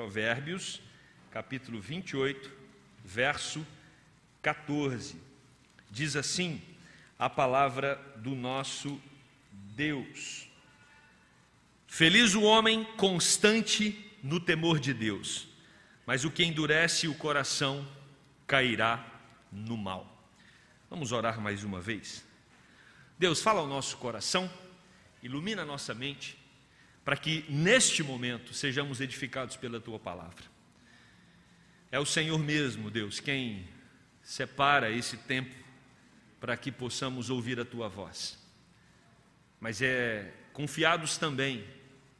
Provérbios, capítulo 28, verso 14. Diz assim a palavra do nosso Deus. Feliz o homem constante no temor de Deus, mas o que endurece o coração cairá no mal. Vamos orar mais uma vez? Deus, fala ao nosso coração, ilumina a nossa mente, para que neste momento sejamos edificados pela tua palavra. É o Senhor mesmo, Deus, quem separa esse tempo para que possamos ouvir a tua voz. Mas é confiados também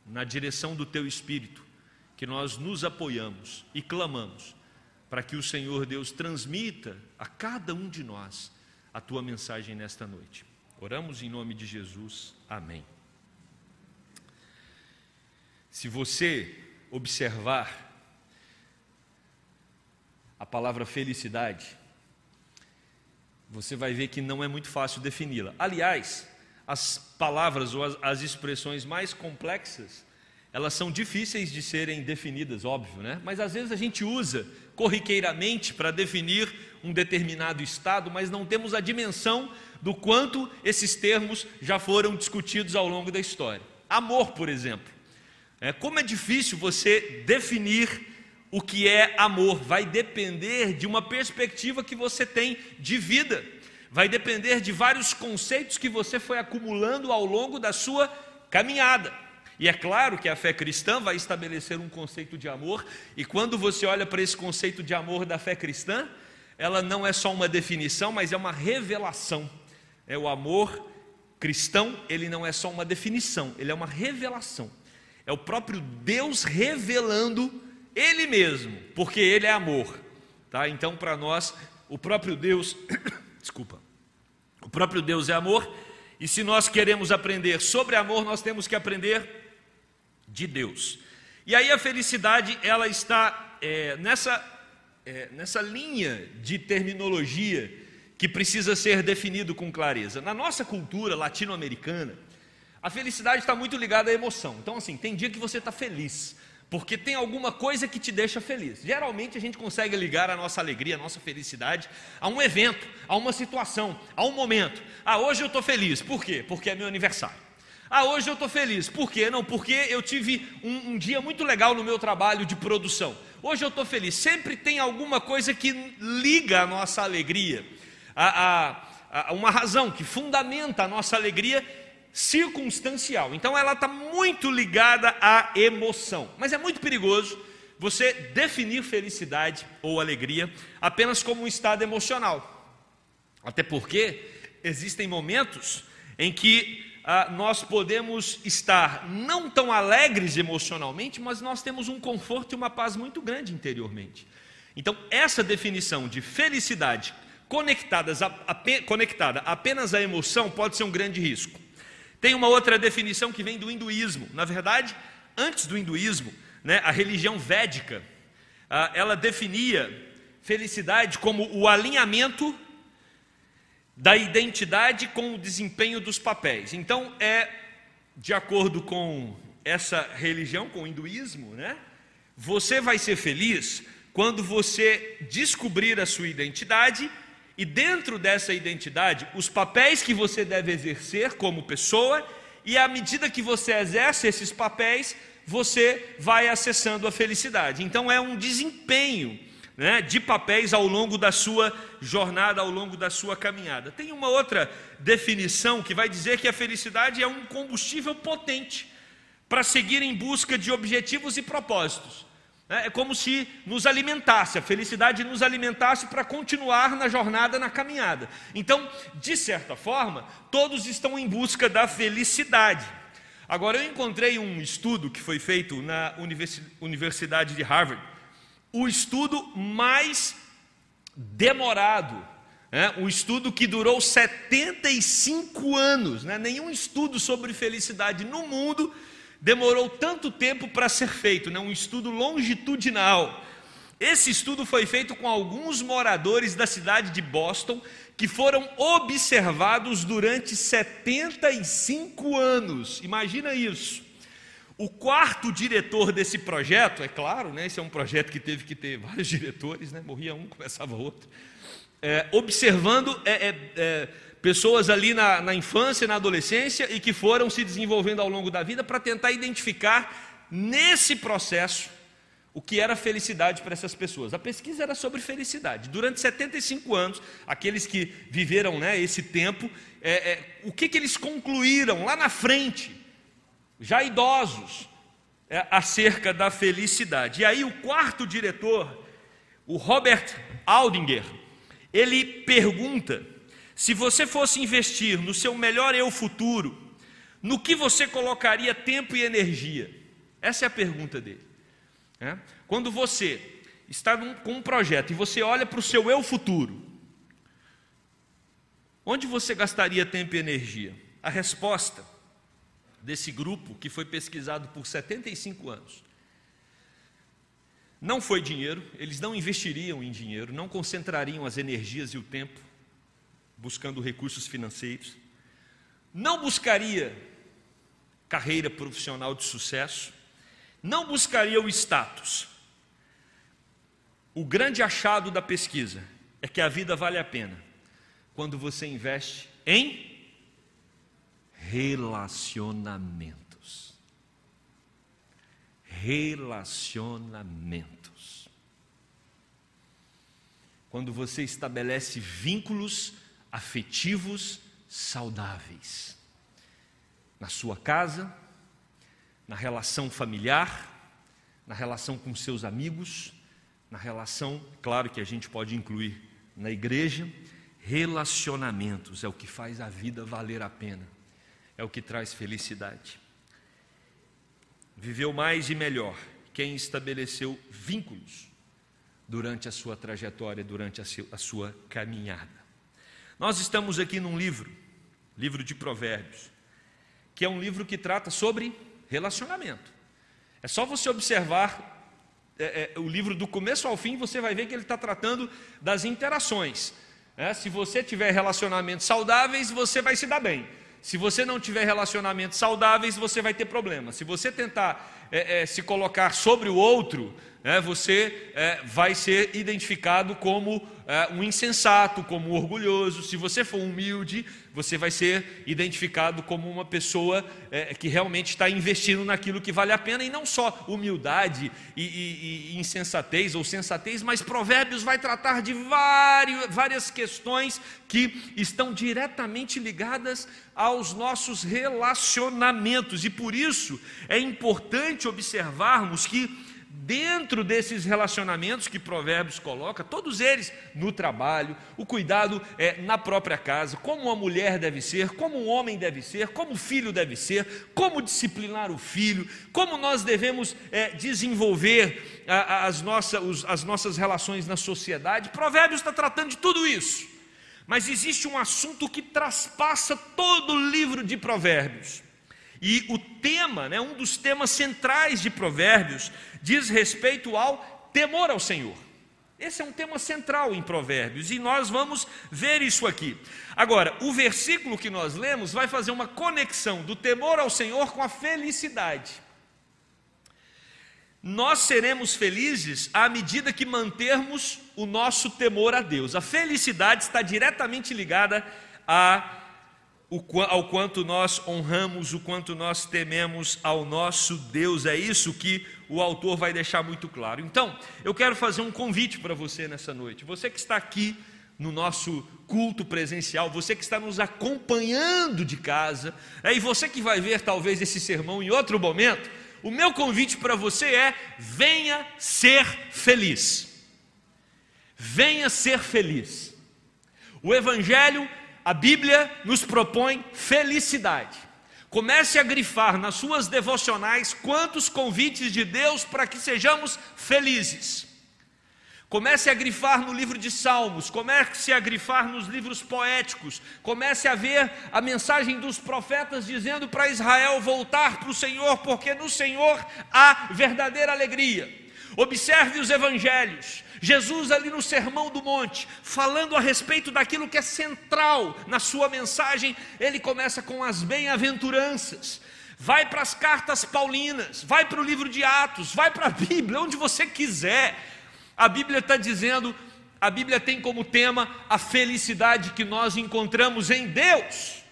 na direção do teu espírito que nós nos apoiamos e clamamos para que o Senhor Deus transmita a cada um de nós a tua mensagem nesta noite. Oramos em nome de Jesus. Amém. Se você observar a palavra felicidade, você vai ver que não é muito fácil defini-la. Aliás, as palavras ou as, as, expressões mais complexas, elas são difíceis de serem definidas, óbvio, né? Mas às vezes a gente usa corriqueiramente para definir um determinado estado, mas não temos a dimensão do quanto esses termos já foram discutidos ao longo da história. Amor, por exemplo. É, como é difícil você definir o que é amor, vai depender de uma perspectiva que você tem de vida, vai depender de vários conceitos que você foi acumulando ao longo da sua caminhada. E é claro que a fé cristã vai estabelecer um conceito de amor, e quando você olha para esse conceito de amor da fé cristã, ela não é só uma definição, mas é uma revelação. É o amor cristão, ele não é só uma definição, ele é uma revelação. É o próprio Deus revelando Ele mesmo, porque Ele é amor. Tá? Então, para nós, o próprio Deus, desculpa, o próprio Deus é amor, e se nós queremos aprender sobre amor, nós temos que aprender de Deus. E aí a felicidade, ela está é, nessa, é, nessa linha de terminologia que precisa ser definido com clareza. Na nossa cultura latino-americana, a felicidade está muito ligada à emoção. Então, assim, tem dia que você está feliz, porque tem alguma coisa que te deixa feliz. Geralmente a gente consegue ligar a nossa alegria, a nossa felicidade a um evento, a uma situação, a um momento. Ah, hoje eu estou feliz. Por quê? Porque é meu aniversário. Ah, hoje eu estou feliz. Por quê? Não, porque eu tive um, um, dia muito legal no meu trabalho de produção. Hoje eu estou feliz. Sempre tem alguma coisa que liga a nossa alegria, a, a, a uma razão que fundamenta a nossa alegria circunstancial. Então ela está muito ligada à emoção. Mas é muito perigoso você definir felicidade ou alegria apenas como um estado emocional. Até porque existem momentos em que ah, nós podemos estar não tão alegres emocionalmente, mas nós temos um conforto e uma paz muito grande interiormente. Então, essa definição de felicidade conectadas a, a, conectada apenas à emoção pode ser um grande risco. Tem uma outra definição que vem do hinduísmo. Na verdade, antes do hinduísmo, né, a religião védica, ah, ela definia felicidade como o alinhamento da identidade com o desempenho dos papéis. Então, é de acordo com essa religião, com o hinduísmo, né? Você vai ser feliz quando você descobrir a sua identidade e dentro dessa identidade, os papéis que você deve exercer como pessoa, e à medida que você exerce esses papéis, você vai acessando a felicidade. Então é um desempenho né, de papéis ao longo da sua jornada, ao longo da sua caminhada. Tem uma outra definição que vai dizer que a felicidade é um combustível potente para seguir em busca de objetivos e propósitos. É, é como se nos alimentasse, a felicidade nos alimentasse para continuar na jornada, na caminhada. Então, de certa forma, todos estão em busca da felicidade. Agora, eu encontrei um estudo que foi feito na Universidade de Harvard, o estudo mais demorado, né? um estudo que durou 75 anos. Né? Nenhum estudo sobre felicidade no mundo demorou tanto tempo para ser feito, né? um estudo longitudinal. Esse estudo foi feito com alguns moradores da cidade de Boston que foram observados durante 75 anos. Imagina isso. O quarto diretor desse projeto, é claro, né, esse é um projeto que teve que ter vários diretores, né, morria um, começava outro, é, observando é, é, é, pessoas ali na, na infância, na adolescência e que foram se desenvolvendo ao longo da vida para tentar identificar nesse processo o que era felicidade para essas pessoas. A pesquisa era sobre felicidade. Durante 75 anos, aqueles que viveram né, esse tempo, é, é, o que, que eles concluíram lá na frente? já idosos, é, acerca da felicidade. E aí o quarto diretor, o Robert Aldinger, ele pergunta: se você fosse investir no seu melhor eu futuro, no que você colocaria tempo e energia? Essa é a pergunta dele. É? Quando você está num, com um projeto e você olha para o seu eu futuro, onde você gastaria tempo e energia? A resposta desse grupo, que foi pesquisado por 75 anos. Não foi dinheiro, eles não investiriam em dinheiro, não concentrariam as energias e o tempo buscando recursos financeiros, não buscaria carreira profissional de sucesso, não buscaria o status. O grande achado da pesquisa é que a vida vale a pena quando você investe em relacionamentos. Relacionamentos. Quando você estabelece vínculos afetivos saudáveis na sua casa, na relação familiar, na relação com seus amigos, na relação, claro que a gente pode incluir na igreja, relacionamentos é o que faz a vida valer a pena é o que traz felicidade. Viveu mais e melhor quem estabeleceu vínculos durante a sua trajetória, durante a sua caminhada. Nós estamos aqui num livro, livro de Provérbios, que é um livro que trata sobre relacionamento. É só você observar é, é, o livro do começo ao fim, você vai ver que ele está tratando das interações. É, se você tiver relacionamentos saudáveis, você vai se dar bem. Se você não tiver relacionamentos saudáveis, você vai ter problemas. Se você tentar é, é, se colocar sobre o outro, é, você é, vai ser identificado como é, um insensato, como um orgulhoso. Se você for humilde, você vai ser identificado como uma pessoa é, que realmente está investindo naquilo que vale a pena, e não só humildade e, e, e insensatez ou sensatez, mas Provérbios vai tratar de vários, várias questões que estão diretamente ligadas aos nossos relacionamentos, e por isso é importante observarmos que dentro desses relacionamentos que Provérbios coloca, todos eles no trabalho, o cuidado é na própria casa, como uma mulher deve ser, como um homem deve ser, como o filho deve ser, como disciplinar o filho, como nós devemos é, desenvolver a, a, as, nossa, os, as nossas relações na sociedade. Provérbios está tratando de tudo isso. Mas existe um assunto que traspassa todo o livro de Provérbios. E o tema, né, um dos temas centrais de Provérbios, diz respeito ao temor ao Senhor. Esse é um tema central em Provérbios e nós vamos ver isso aqui. Agora, o versículo que nós lemos vai fazer uma conexão do temor ao Senhor com a felicidade. Nós seremos felizes à medida que mantermos o nosso temor a Deus. A felicidade está diretamente ligada a ao quanto nós honramos, o quanto nós tememos ao nosso Deus. É isso que o autor vai deixar muito claro. Então, eu quero fazer um convite para você nessa noite. Você que está aqui no nosso culto presencial, você que está nos acompanhando de casa, é, e você que vai ver talvez esse sermão em outro momento, o meu convite para você é: venha ser feliz. Venha ser feliz. O Evangelho a Bíblia nos propõe felicidade. Comece a grifar nas suas devocionais quantos convites de Deus para que sejamos felizes. Comece a grifar no livro de Salmos, comece a grifar nos livros poéticos, comece a ver a mensagem dos profetas dizendo para Israel voltar para o Senhor, porque no Senhor há verdadeira alegria. Observe os evangelhos, Jesus, ali no Sermão do Monte, falando a respeito daquilo que é central na sua mensagem, ele começa com as bem-aventuranças. vai para as cartas paulinas, vai para o livro de Atos, vai para a Bíblia, onde você quiser. A Bíblia está dizendo, a Bíblia tem como tema a felicidade que nós encontramos em Deus.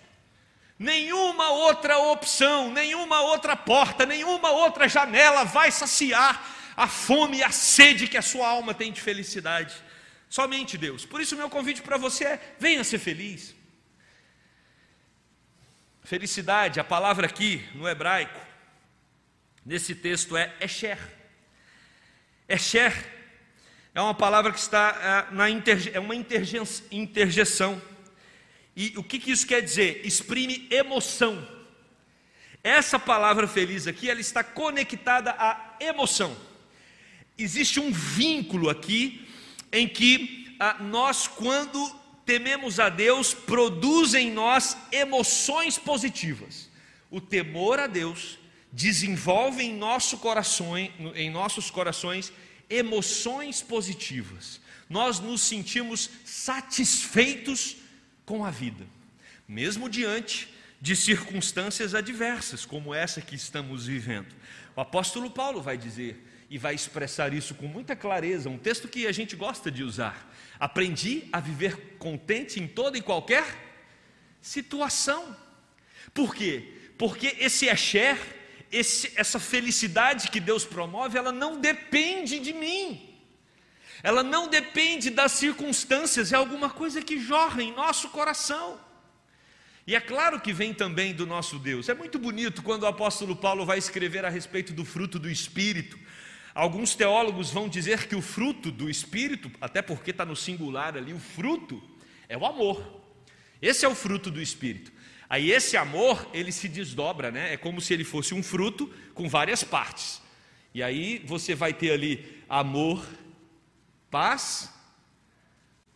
Nenhuma outra opção, nenhuma outra porta, nenhuma outra janela vai saciar a fome e a sede que a sua alma tem de felicidade. Somente Deus. Por isso, meu convite para você é: venha ser feliz. Felicidade, a palavra aqui no hebraico, nesse texto é Esher. Esher é uma palavra que está é, na interje, é uma interjeção. E o que, que isso quer dizer? Exprime emoção. Essa palavra feliz aqui, ela está conectada à emoção. Existe um vínculo aqui em que ah, nós, quando tememos a Deus, produz em nós emoções positivas. O temor a Deus desenvolve em, nosso em nossos corações emoções positivas. Nós nos sentimos satisfeitos com a vida, mesmo diante de circunstâncias adversas, como essa que estamos vivendo. O apóstolo Paulo vai dizer e vai expressar isso com muita clareza, um texto que a gente gosta de usar. Aprendi a viver contente em toda e qualquer situação. Por quê? Porque esse Esher esse, essa felicidade que Deus promove, ela não depende de mim. Ela não depende das circunstâncias, é alguma coisa que jorra em nosso coração. E é claro que vem também do nosso Deus. É muito bonito quando o apóstolo Paulo vai escrever a respeito do fruto do Espírito. Alguns teólogos vão dizer que o fruto do Espírito, até porque está no singular ali, o fruto é o amor. Esse é o fruto do Espírito. Aí esse amor, ele se desdobra, né? É como se ele fosse um fruto com várias partes. E aí você vai ter ali amor, paz,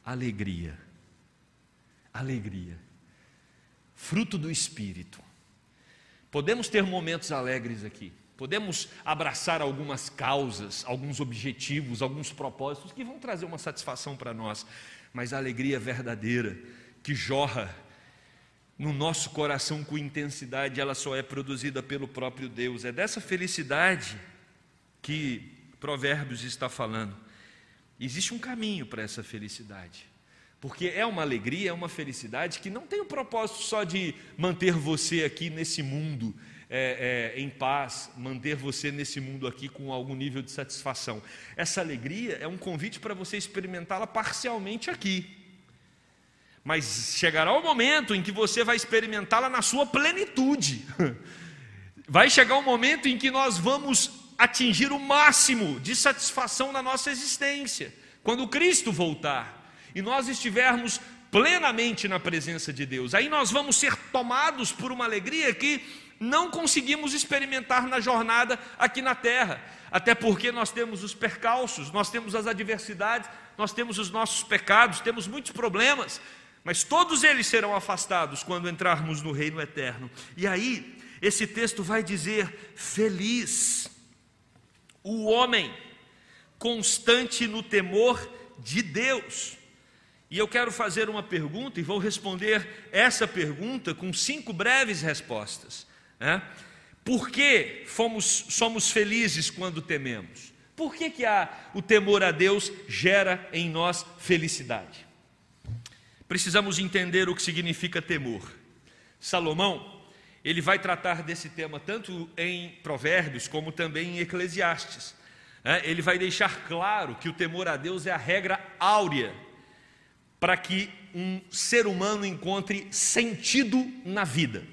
alegria. Alegria. Fruto do espírito. Podemos ter momentos alegres aqui. Podemos abraçar algumas causas, alguns objetivos, alguns propósitos que vão trazer uma satisfação para nós, mas a alegria verdadeira que jorra no nosso coração com intensidade, ela só é produzida pelo próprio Deus. É dessa felicidade que Provérbios está falando. Existe um caminho para essa felicidade. Porque é uma alegria, é uma felicidade que não tem o propósito só de manter você aqui nesse mundo é, é, em paz, manter você nesse mundo aqui com algum nível de satisfação. Essa alegria é um convite para você experimentá-la parcialmente aqui. Mas chegará o momento em que você vai experimentá-la na sua plenitude. Vai chegar o momento em que nós vamos atingir o máximo de satisfação na nossa existência, quando Cristo voltar e nós estivermos plenamente na presença de Deus. Aí nós vamos ser tomados por uma alegria que não conseguimos experimentar na jornada aqui na terra, até porque nós temos os percalços, nós temos as adversidades, nós temos os nossos pecados, temos muitos problemas, mas todos eles serão afastados quando entrarmos no reino eterno. E aí, esse texto vai dizer: feliz o homem constante no temor de Deus. E eu quero fazer uma pergunta e vou responder essa pergunta com cinco breves respostas. Por que fomos, somos felizes quando tememos? Por que, que a, o temor a Deus gera em nós felicidade? precisamos entender o que significa temor. Salomão, ele vai tratar desse tema tanto em Provérbios como também em Eclesiastes. Ele vai deixar claro que o temor a Deus é a regra áurea para que um ser humano encontre sentido na vida.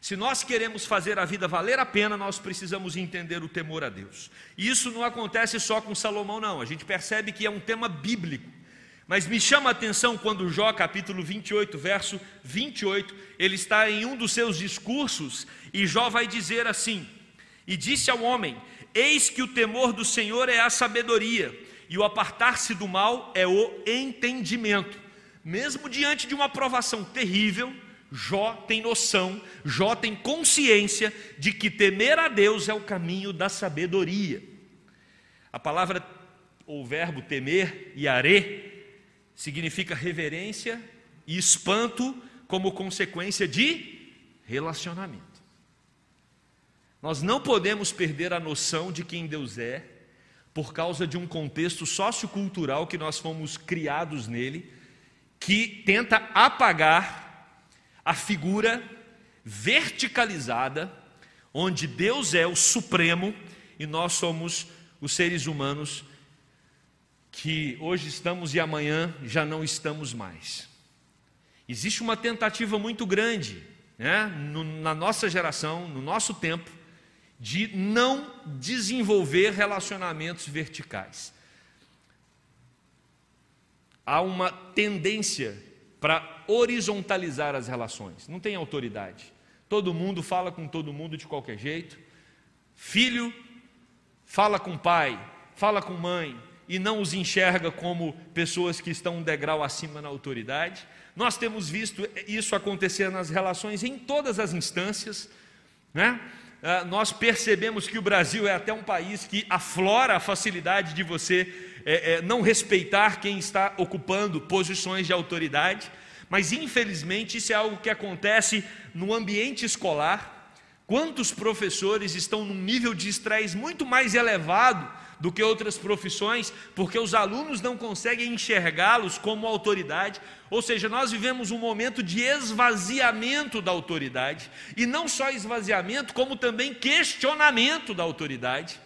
Se nós queremos fazer a vida valer a pena, nós precisamos entender o temor a Deus. E isso não acontece só com Salomão, não. A gente percebe que é um tema bíblico. Mas me chama a atenção quando Jó, capítulo 28, verso 28, ele está em um dos seus discursos e Jó vai dizer assim: E disse ao homem: Eis que o temor do Senhor é a sabedoria, e o apartar-se do mal é o entendimento. Mesmo diante de uma provação terrível, Jó tem noção, Jó tem consciência de que temer a Deus é o caminho da sabedoria. A palavra ou verbo temer, are significa reverência e espanto como consequência de relacionamento. Nós não podemos perder a noção de quem Deus é por causa de um contexto sociocultural que nós fomos criados nele, que tenta apagar a figura verticalizada, onde Deus é o supremo e nós somos os seres humanos que hoje estamos e amanhã já não estamos mais. Existe uma tentativa muito grande né, no, na nossa geração, no nosso tempo, de não desenvolver relacionamentos verticais. Há uma tendência para horizontalizar as relações, não tem autoridade. Todo mundo fala com todo mundo de qualquer jeito. Filho fala com pai, fala com mãe, e não os enxerga como pessoas que estão um degrau acima na autoridade. Nós temos visto isso acontecer nas relações em todas as instâncias, né? Ah, nós percebemos que o Brasil é até um país que aflora a facilidade de você é, é, não respeitar quem está ocupando posições de autoridade, mas infelizmente isso é algo que acontece no ambiente escolar. Quantos professores estão num nível de estresse muito mais elevado do que outras profissões, porque os alunos não conseguem enxergá-los como autoridade. Ou seja, nós vivemos um momento de esvaziamento da autoridade, e não só esvaziamento, como também questionamento da autoridade.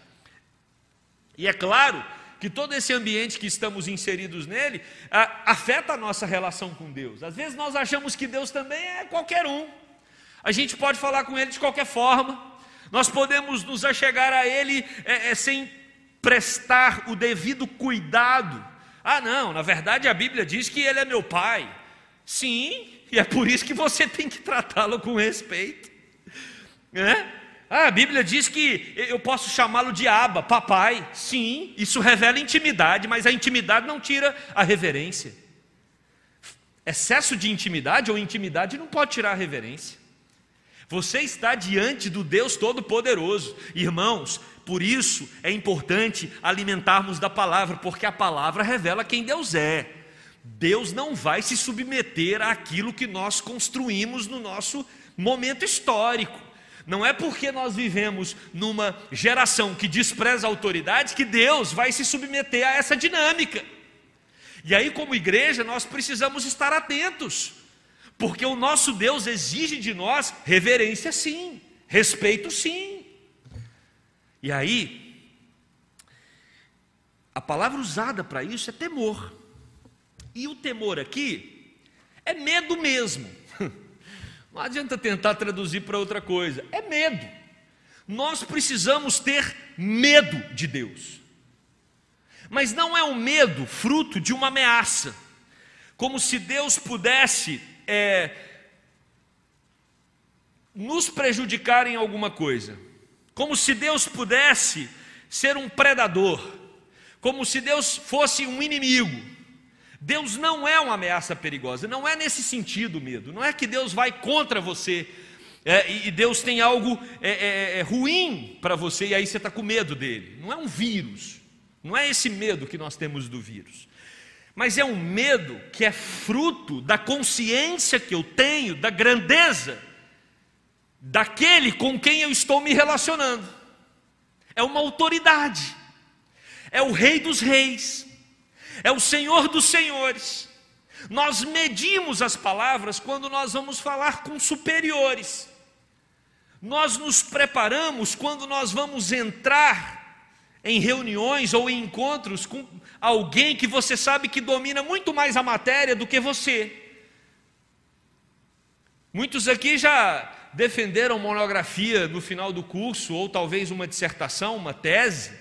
E é claro que todo esse ambiente que estamos inseridos nele afeta a nossa relação com Deus. Às vezes nós achamos que Deus também é qualquer um, a gente pode falar com Ele de qualquer forma, nós podemos nos achegar a Ele é, é, sem prestar o devido cuidado. Ah, não, na verdade a Bíblia diz que ele é meu pai. Sim, e é por isso que você tem que tratá-lo com respeito. Né? Ah, a Bíblia diz que eu posso chamá-lo de aba, papai. Sim, isso revela intimidade, mas a intimidade não tira a reverência. Excesso de intimidade ou intimidade não pode tirar a reverência. Você está diante do Deus Todo-Poderoso. Irmãos, por isso é importante alimentarmos da palavra, porque a palavra revela quem Deus é. Deus não vai se submeter àquilo que nós construímos no nosso momento histórico. Não é porque nós vivemos numa geração que despreza a autoridade que Deus vai se submeter a essa dinâmica. E aí, como igreja, nós precisamos estar atentos, porque o nosso Deus exige de nós reverência, sim, respeito, sim. E aí, a palavra usada para isso é temor. E o temor aqui é medo mesmo. Não adianta tentar traduzir para outra coisa, é medo. Nós precisamos ter medo de Deus. Mas não é um medo fruto de uma ameaça, como se Deus pudesse é, nos prejudicar em alguma coisa como se Deus pudesse ser um predador, como se Deus fosse um inimigo. Deus não é uma ameaça perigosa, não é nesse sentido medo, não é que Deus vai contra você é, e Deus tem algo é, é, é ruim para você e aí você está com medo dele. Não é um vírus, não é esse medo que nós temos do vírus, mas é um medo que é fruto da consciência que eu tenho da grandeza daquele com quem eu estou me relacionando. É uma autoridade, é o Rei dos Reis, é o Senhor dos Senhores. Nós medimos as palavras quando nós vamos falar com superiores. Nós nos preparamos quando nós vamos entrar em reuniões ou em encontros com alguém que você sabe que domina muito mais a matéria do que você. Muitos aqui já defenderam monografia no final do curso, ou talvez uma dissertação, uma tese,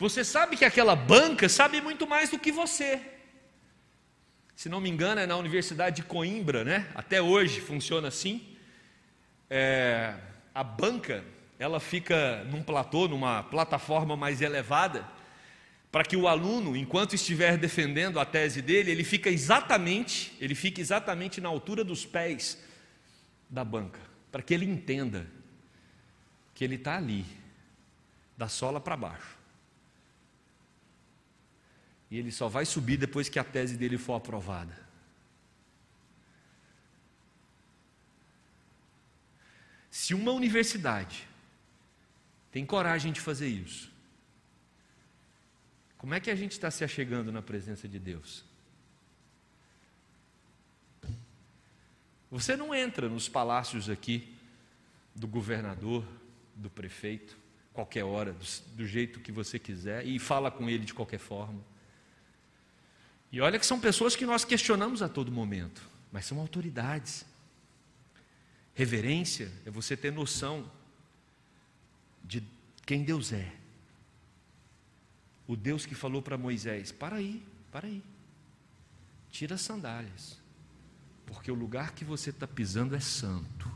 você sabe que aquela banca sabe muito mais do que você. Se não me engano, é na Universidade de Coimbra, né? Até hoje funciona assim. É, a banca, ela fica num platô, numa plataforma mais elevada, para que o aluno, enquanto estiver defendendo a tese dele, ele fica exatamente, ele fica exatamente na altura dos pés da banca para que ele entenda que ele está ali, da sola para baixo. E ele só vai subir depois que a tese dele for aprovada. Se uma universidade tem coragem de fazer isso? Como é que a gente está se achegando na presença de Deus? Você não entra nos palácios aqui do governador, do prefeito, qualquer hora, do, do, jeito que você quiser, e fala com ele de qualquer forma. E olha que são pessoas que nós questionamos a todo momento, mas são autoridades. Reverência é você ter noção de quem Deus é. O Deus que falou para Moisés: para aí, para aí, tira as sandálias, porque o lugar que você está pisando é santo.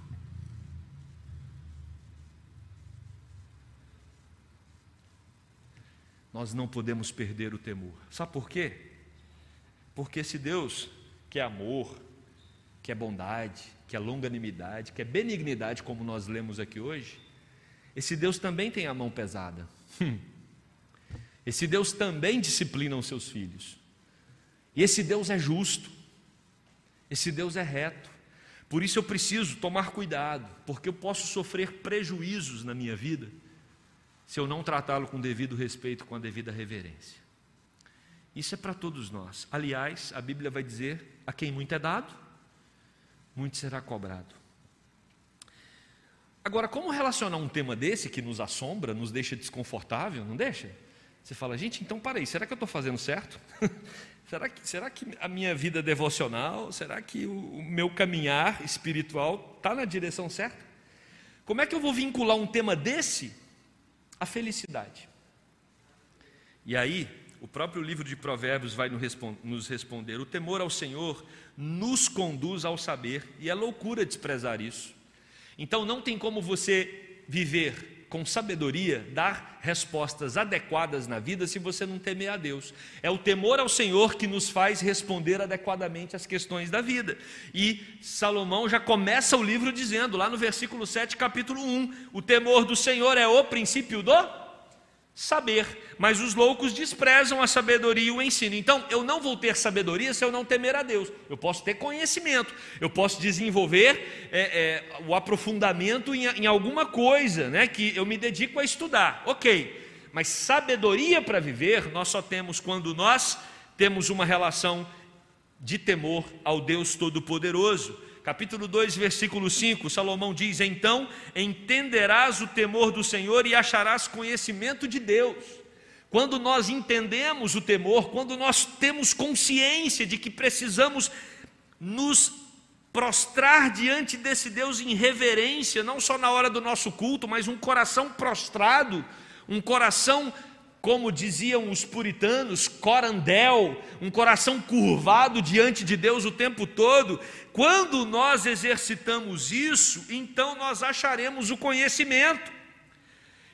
Nós não podemos perder o temor. Sabe por quê? Porque esse Deus que é amor, que é bondade, que é longanimidade, que é benignidade, como nós lemos aqui hoje, esse Deus também tem a mão pesada. Esse Deus também disciplina os seus filhos. E esse Deus é justo. Esse Deus é reto. Por isso eu preciso tomar cuidado, porque eu posso sofrer prejuízos na minha vida se eu não tratá-lo com devido respeito, com a devida reverência. Isso é para todos nós. Aliás, a Bíblia vai dizer: a quem muito é dado, muito será cobrado. Agora, como relacionar um tema desse que nos assombra, nos deixa desconfortável, não deixa? Você fala, gente, então parei, será que eu estou fazendo certo? será, que, será que a minha vida devocional, será que o, o meu caminhar espiritual está na direção certa? Como é que eu vou vincular um tema desse à felicidade? E aí, o próprio livro de Provérbios vai nos responder: o temor ao Senhor nos conduz ao saber, e é loucura desprezar isso. Então não tem como você viver com sabedoria, dar respostas adequadas na vida se você não temer a Deus. É o temor ao Senhor que nos faz responder adequadamente às questões da vida. E Salomão já começa o livro dizendo, lá no versículo 7, capítulo 1, o temor do Senhor é o princípio do saber, mas os loucos desprezam a sabedoria e o ensino. Então, eu não vou ter sabedoria se eu não temer a Deus. Eu posso ter conhecimento, eu posso desenvolver é, é, o aprofundamento em, em, alguma coisa, né, que eu me dedico a estudar. Ok, mas sabedoria para viver nós só temos quando nós temos uma relação de temor ao Deus Todo-Poderoso capítulo 2, versículo 5, Salomão diz: Então entenderás o temor do Senhor e acharás conhecimento de Deus. Quando nós entendemos o temor, quando nós temos consciência de que precisamos nos prostrar diante desse Deus em reverência, não só na hora do nosso culto, mas um coração prostrado, um coração como diziam os puritanos, corandel, um coração curvado diante de Deus o tempo todo. Quando nós exercitamos isso, então nós acharemos o conhecimento.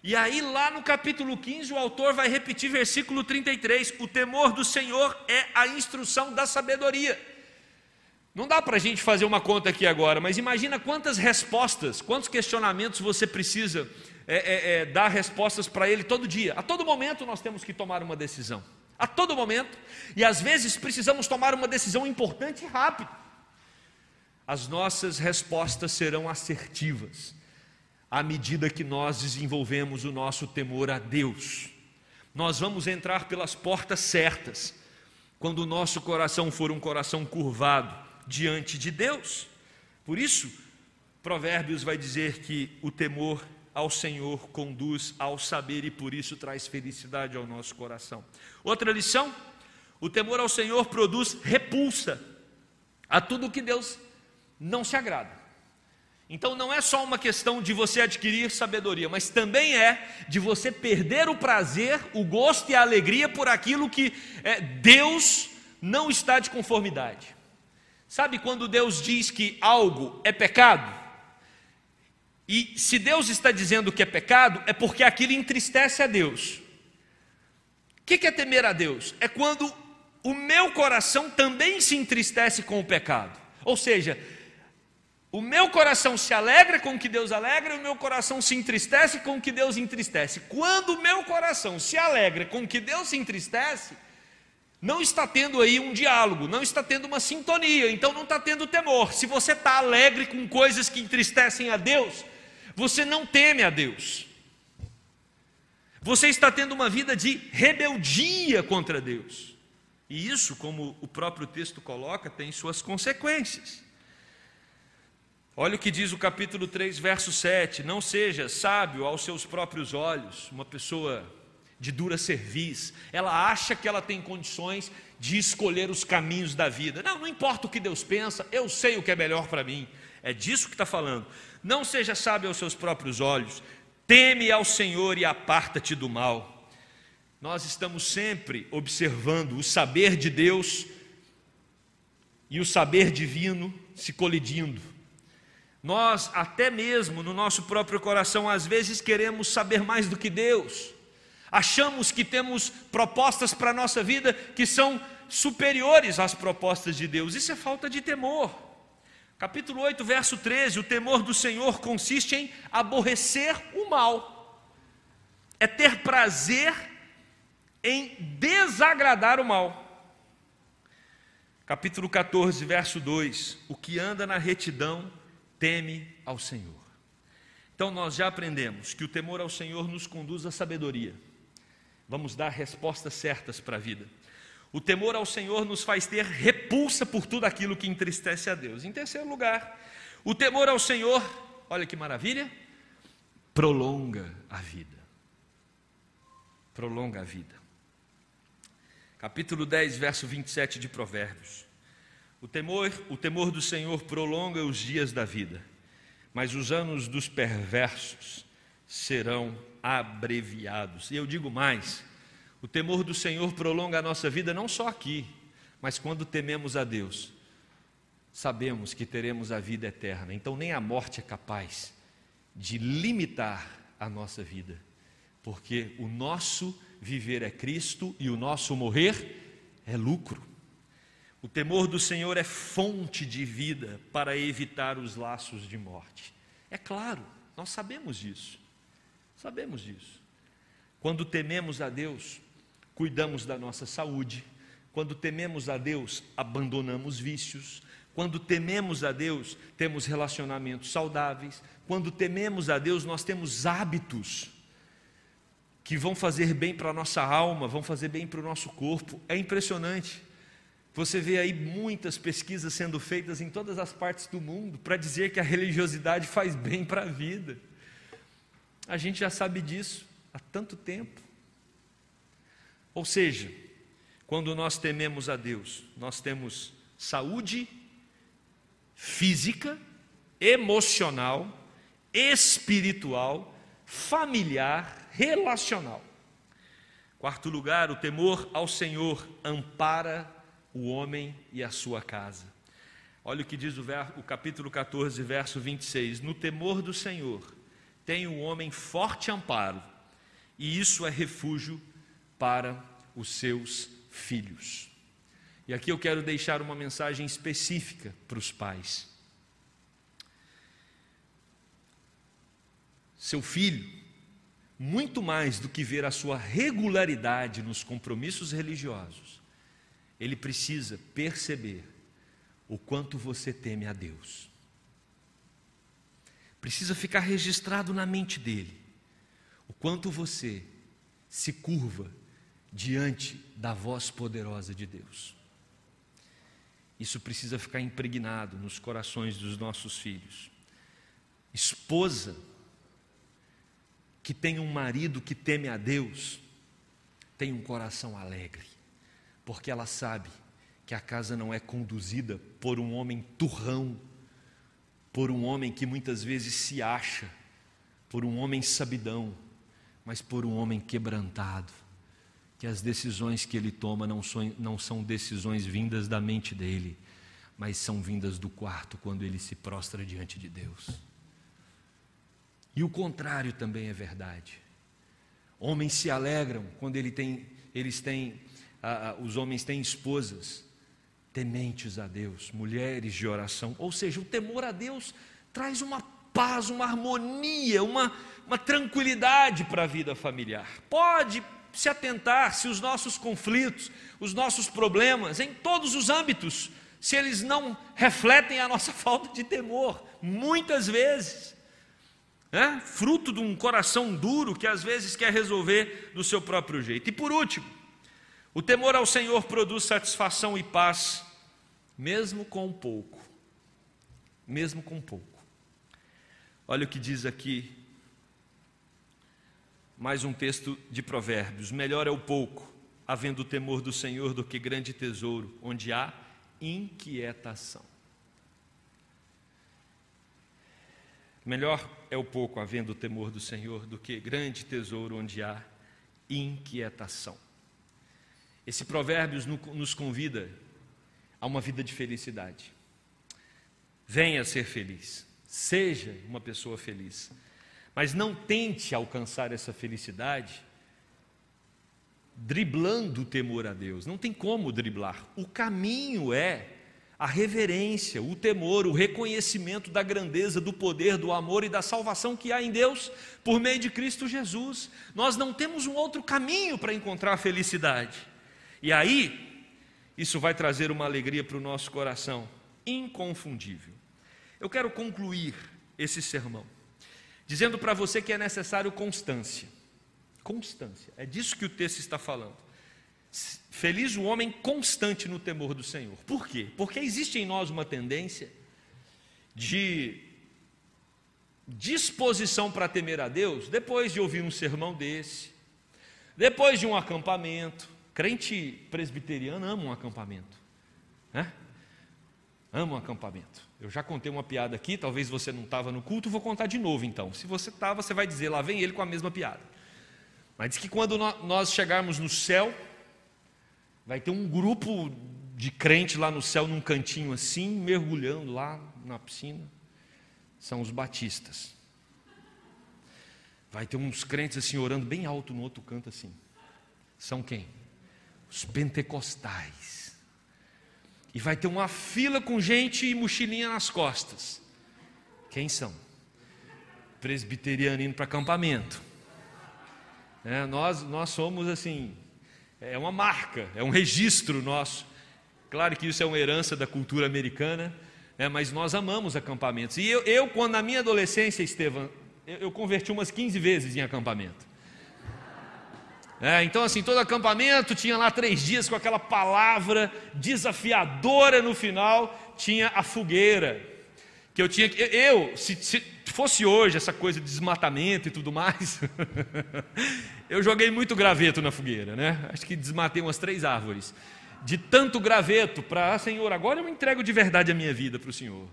E aí, lá no capítulo 15, o autor vai repetir versículo 33: o temor do Senhor é a instrução da sabedoria. Não dá para a gente fazer uma conta aqui agora, mas imagina quantas respostas, quantos questionamentos você precisa é, é, é, dar respostas para Ele todo dia. A todo momento nós temos que tomar uma decisão. A todo momento. E às vezes precisamos tomar uma decisão importante e rápido. As nossas respostas serão assertivas à medida que nós desenvolvemos o nosso temor a Deus. Nós vamos entrar pelas portas certas quando o nosso coração for um coração curvado diante de Deus. Por isso, Provérbios vai dizer que o temor ao Senhor conduz ao saber e por isso traz felicidade ao nosso coração. Outra lição: o temor ao Senhor produz repulsa a tudo que Deus não se agrada. Então não é só uma questão de você adquirir sabedoria, mas também é de você perder o prazer, o gosto e a alegria por aquilo que é, Deus não está de conformidade. Sabe quando Deus diz que algo é pecado? E se Deus está dizendo que é pecado, é porque aquilo entristece a Deus. O que é temer a Deus? É quando o meu coração também se entristece com o pecado. Ou seja, o meu coração se alegra com o que Deus alegra, e o meu coração se entristece com o que Deus entristece. Quando o meu coração se alegra com o que Deus se entristece, não está tendo aí um diálogo, não está tendo uma sintonia, então não está tendo temor. Se você está alegre com coisas que entristecem a Deus, você não teme a Deus. Você está tendo uma vida de rebeldia contra Deus. E isso, como o próprio texto coloca, tem suas consequências. Olha o que diz o capítulo 3, verso 7: Não seja sábio aos seus próprios olhos, uma pessoa de dura cerviz, ela acha que ela tem condições de escolher os caminhos da vida. Não, não importa o que Deus pensa, eu sei o que é melhor para mim. É disso que está falando. Não seja sábio aos seus próprios olhos, teme ao Senhor e aparta-te do mal. Nós estamos sempre observando o saber de Deus e o saber divino se colidindo. Nós, até mesmo no nosso próprio coração, às vezes queremos saber mais do que Deus. Achamos que temos propostas para a nossa vida que são superiores às propostas de Deus. Isso é falta de temor. Capítulo 8, verso 13: O temor do Senhor consiste em aborrecer o mal, é ter prazer em desagradar o mal. Capítulo 14, verso 2: O que anda na retidão teme ao Senhor. Então nós já aprendemos que o temor ao Senhor nos conduz à sabedoria. Vamos dar respostas certas para a vida. O temor ao Senhor nos faz ter repulsa por tudo aquilo que entristece a Deus. Em terceiro lugar, o temor ao Senhor, olha que maravilha, prolonga a vida. Prolonga a vida. Capítulo 10, verso 27 de Provérbios. O temor, o temor do Senhor prolonga os dias da vida, mas os anos dos perversos serão abreviados. E eu digo mais: o temor do Senhor prolonga a nossa vida não só aqui, mas quando tememos a Deus, sabemos que teremos a vida eterna. Então, nem a morte é capaz de limitar a nossa vida, porque o nosso viver é Cristo e o nosso morrer é lucro. O temor do Senhor é fonte de vida para evitar os laços de morte. É claro, nós sabemos disso. Sabemos disso. Quando tememos a Deus, cuidamos da nossa saúde. Quando tememos a Deus, abandonamos vícios. Quando tememos a Deus, temos relacionamentos saudáveis. Quando tememos a Deus, nós temos hábitos que vão fazer bem para a nossa alma, vão fazer bem para o nosso corpo. É impressionante. Você vê aí muitas pesquisas sendo feitas em todas as partes do mundo para dizer que a religiosidade faz bem para a vida. A gente já sabe disso há tanto tempo. Ou seja, quando nós tememos a Deus, nós temos saúde física, emocional, espiritual, familiar, relacional. Quarto lugar, o temor ao Senhor ampara o homem e a sua casa. Olha o que diz o, ver, o capítulo 14, verso 26. No temor do Senhor tem o homem forte amparo, e isso é refúgio para os seus filhos. E aqui eu quero deixar uma mensagem específica para os pais. Seu filho, muito mais do que ver a sua regularidade nos compromissos religiosos, ele precisa perceber o quanto você teme a Deus. Precisa ficar registrado na mente dele o quanto você se curva diante da voz poderosa de Deus. Isso precisa ficar impregnado nos corações dos nossos filhos. Esposa que tem um marido que teme a Deus, tem um coração alegre porque ela sabe que a casa não é conduzida por um homem turrão, por um homem que muitas vezes se acha, por um homem sabidão, mas por um homem quebrantado, que as decisões que ele toma não são, não são decisões vindas da mente dele, mas são vindas do quarto quando ele se prostra diante de Deus. E o contrário também é verdade. Homens se alegram quando ele tem, eles têm os homens têm esposas tementes a Deus, mulheres de oração. Ou seja, o temor a Deus traz uma paz, uma harmonia, uma, uma tranquilidade para a vida familiar. Pode se atentar se os nossos conflitos, os nossos problemas, em todos os âmbitos, se eles não refletem a nossa falta de temor, muitas vezes. né? fruto de um coração duro que às vezes quer resolver do seu próprio jeito. E por último, o temor ao Senhor produz satisfação e paz, mesmo com pouco. Mesmo com pouco. Olha o que diz aqui, mais um texto de Provérbios: melhor é o pouco, havendo o temor do Senhor, do que grande tesouro, onde há inquietação. Melhor é o pouco, havendo o temor do Senhor, do que grande tesouro onde há inquietação. Esse Provérbios nos convida a uma vida de felicidade. Venha ser feliz, seja uma pessoa feliz, mas não tente alcançar essa felicidade driblando o temor a Deus. Não tem como driblar. O caminho é a reverência, o temor, o reconhecimento da grandeza, do poder, do amor e da salvação que há em Deus por meio de Cristo Jesus. Nós não temos um outro caminho para encontrar a felicidade. E aí, isso vai trazer uma alegria para o nosso coração inconfundível. Eu quero concluir esse sermão dizendo para você que é necessário constância. Constância, é disso que o texto está falando. Feliz o homem constante no temor do Senhor. Por quê? Porque existe em nós uma tendência de disposição para temer a Deus depois de ouvir um sermão desse, depois de um acampamento. Crente presbiteriano ama um acampamento, né? Ama um acampamento. Eu já contei uma piada aqui, talvez você não estava no culto, vou contar de novo então. Se você estava, você vai dizer, lá vem ele com a mesma piada. Mas diz que quando nós chegarmos no céu, vai ter um grupo de crente lá no céu, num cantinho assim, mergulhando lá na piscina. São os batistas. Vai ter uns crentes assim orando bem alto no outro canto assim. São quem? Os pentecostais. E vai ter uma fila com gente e mochilinha nas costas. Quem são? Presbiteriano indo para acampamento. É, nós, nós somos assim, é uma marca, é um registro nosso. Claro que isso é uma herança da cultura americana, né, mas nós amamos acampamentos. E eu, eu quando na minha adolescência, Estevam, eu, eu, converti umas 15 vezes em acampamento. É, então, assim, todo acampamento tinha lá três dias com aquela palavra desafiadora no final, tinha a fogueira. Que eu tinha que. Eu, se, se fosse hoje essa coisa de desmatamento e tudo mais, eu joguei muito graveto na fogueira, né? Acho que desmatei umas três árvores. De tanto graveto para, ah, Senhor, agora eu entrego de verdade a minha vida para o Senhor.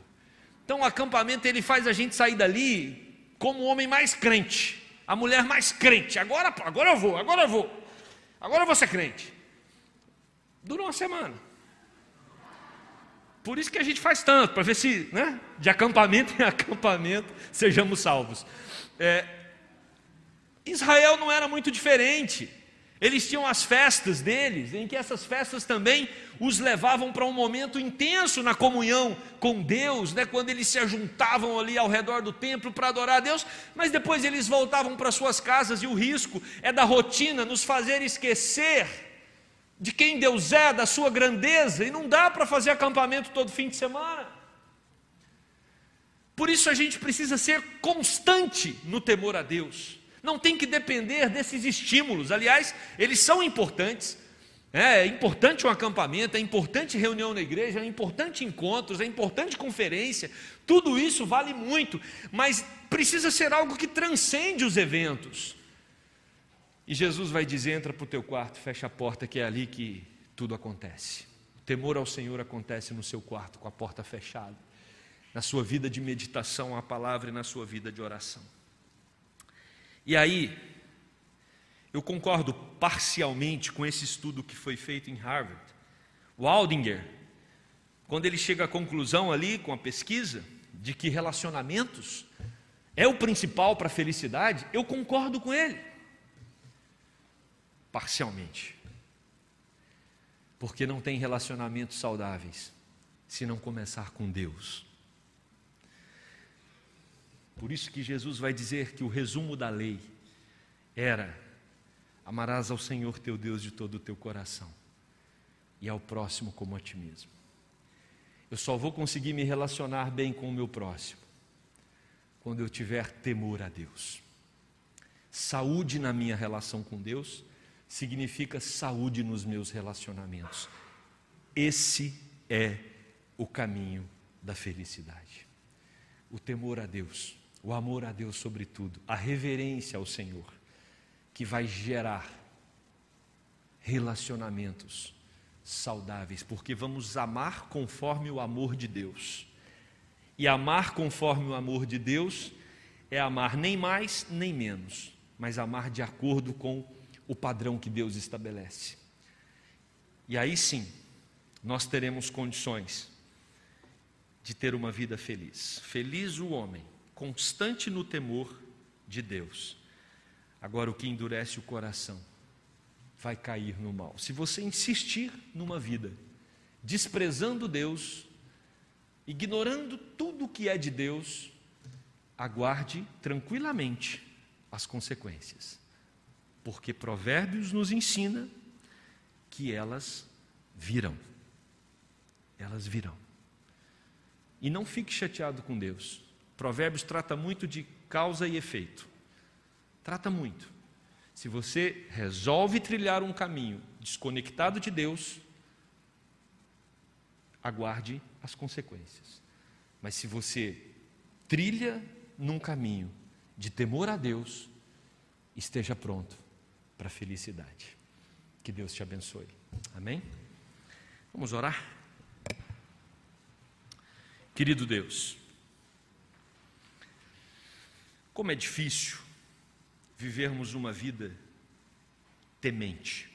Então o acampamento ele faz a gente sair dali como o homem mais crente, a mulher mais crente. Agora, agora eu vou, agora eu vou, agora eu vou ser crente. Dura uma semana. Por isso que a gente faz tanto, para ver se, né, de acampamento em acampamento, sejamos salvos. É, Israel não era muito diferente. Eles tinham as festas deles, em que essas festas também os levavam para um momento intenso na comunhão com Deus, né? quando eles se ajuntavam ali ao redor do templo para adorar a Deus, mas depois eles voltavam para suas casas e o risco é da rotina nos fazer esquecer de quem Deus é, da sua grandeza, e não dá para fazer acampamento todo fim de semana. Por isso a gente precisa ser constante no temor a Deus. Não tem que depender desses estímulos. Aliás, eles são importantes. É, é importante um acampamento, é importante reunião na igreja, é importante encontros, é importante conferência. Tudo isso vale muito, mas precisa ser algo que transcende os eventos. E Jesus vai dizer: entra para o teu quarto, fecha a porta, que é ali que tudo acontece. O temor ao Senhor acontece no seu quarto, com a porta fechada, na sua vida de meditação à palavra e na sua vida de oração. E aí, eu concordo parcialmente com esse estudo que foi feito em Harvard. O Aldinger, quando ele chega à conclusão ali com a pesquisa de que relacionamentos é o principal para a felicidade, eu concordo com ele parcialmente. Porque não tem relacionamentos saudáveis se não começar com Deus. Por isso que Jesus vai dizer que o resumo da lei era: amarás ao Senhor teu Deus de todo o teu coração e ao próximo como a ti mesmo. Eu só vou conseguir me relacionar bem com o meu próximo quando eu tiver temor a Deus. Saúde na minha relação com Deus significa saúde nos meus relacionamentos. Esse é o caminho da felicidade. O temor a Deus, o amor a Deus sobretudo, a reverência ao Senhor, que vai gerar relacionamentos saudáveis, porque vamos amar conforme o amor de Deus. E amar conforme o amor de Deus é amar nem mais nem menos, mas amar de acordo com o padrão que Deus estabelece. E aí sim, nós teremos condições de ter uma vida feliz. Feliz o homem, constante no temor de Deus. Agora, o que endurece o coração vai cair no mal. Se você insistir numa vida desprezando Deus, ignorando tudo o que é de Deus, aguarde tranquilamente as consequências. Porque Provérbios nos ensina que elas virão. Elas virão. E não fique chateado com Deus. Provérbios trata muito de causa e efeito. Trata muito. Se você resolve trilhar um caminho desconectado de Deus, aguarde as consequências. Mas se você trilha num caminho de temor a Deus, esteja pronto para a felicidade. Que Deus te abençoe. Amém? Vamos orar? Querido Deus, como é difícil vivermos uma vida temente.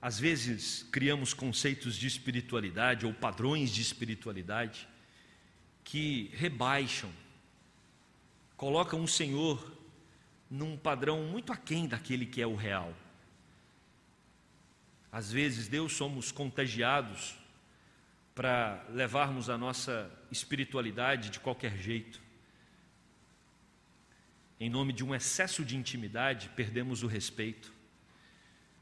Às vezes criamos conceitos de espiritualidade ou padrões de espiritualidade que rebaixam, colocam o Senhor num padrão muito aquém daquele que é o real. Às vezes, Deus, somos contagiados para levarmos a nossa espiritualidade de qualquer jeito em nome de um excesso de intimidade, perdemos o respeito.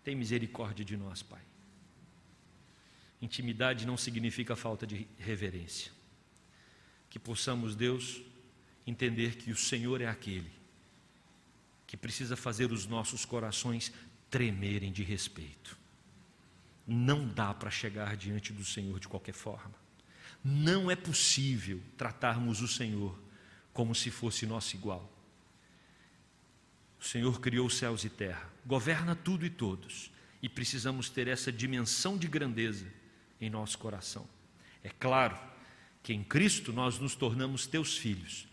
Tem misericórdia de nós, Pai. Intimidade não significa falta de reverência. Que possamos, Deus, entender que o Senhor é aquele que precisa fazer os nossos corações tremerem de respeito. Não dá para chegar diante do Senhor de qualquer forma. Não é possível tratarmos o Senhor como se fosse nosso igual. O Senhor criou céus e terra, governa tudo e todos, e precisamos ter essa dimensão de grandeza em nosso coração. É claro que em Cristo nós nos tornamos teus filhos,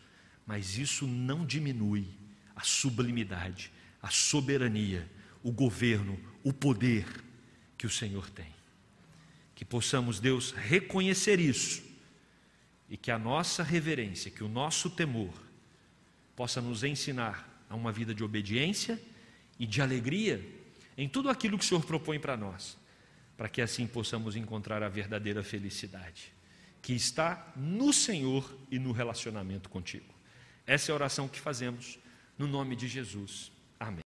mas isso não diminui a sublimidade, a soberania, o governo, o poder que o Senhor tem. Que possamos, Deus, reconhecer isso e que a nossa reverência, que o nosso temor possa nos ensinar a uma vida de obediência e de alegria em tudo aquilo que o Senhor propõe para nós, para que assim possamos encontrar a verdadeira felicidade, que está no Senhor e no relacionamento contigo. Essa é a oração que fazemos no nome de Jesus. Amém.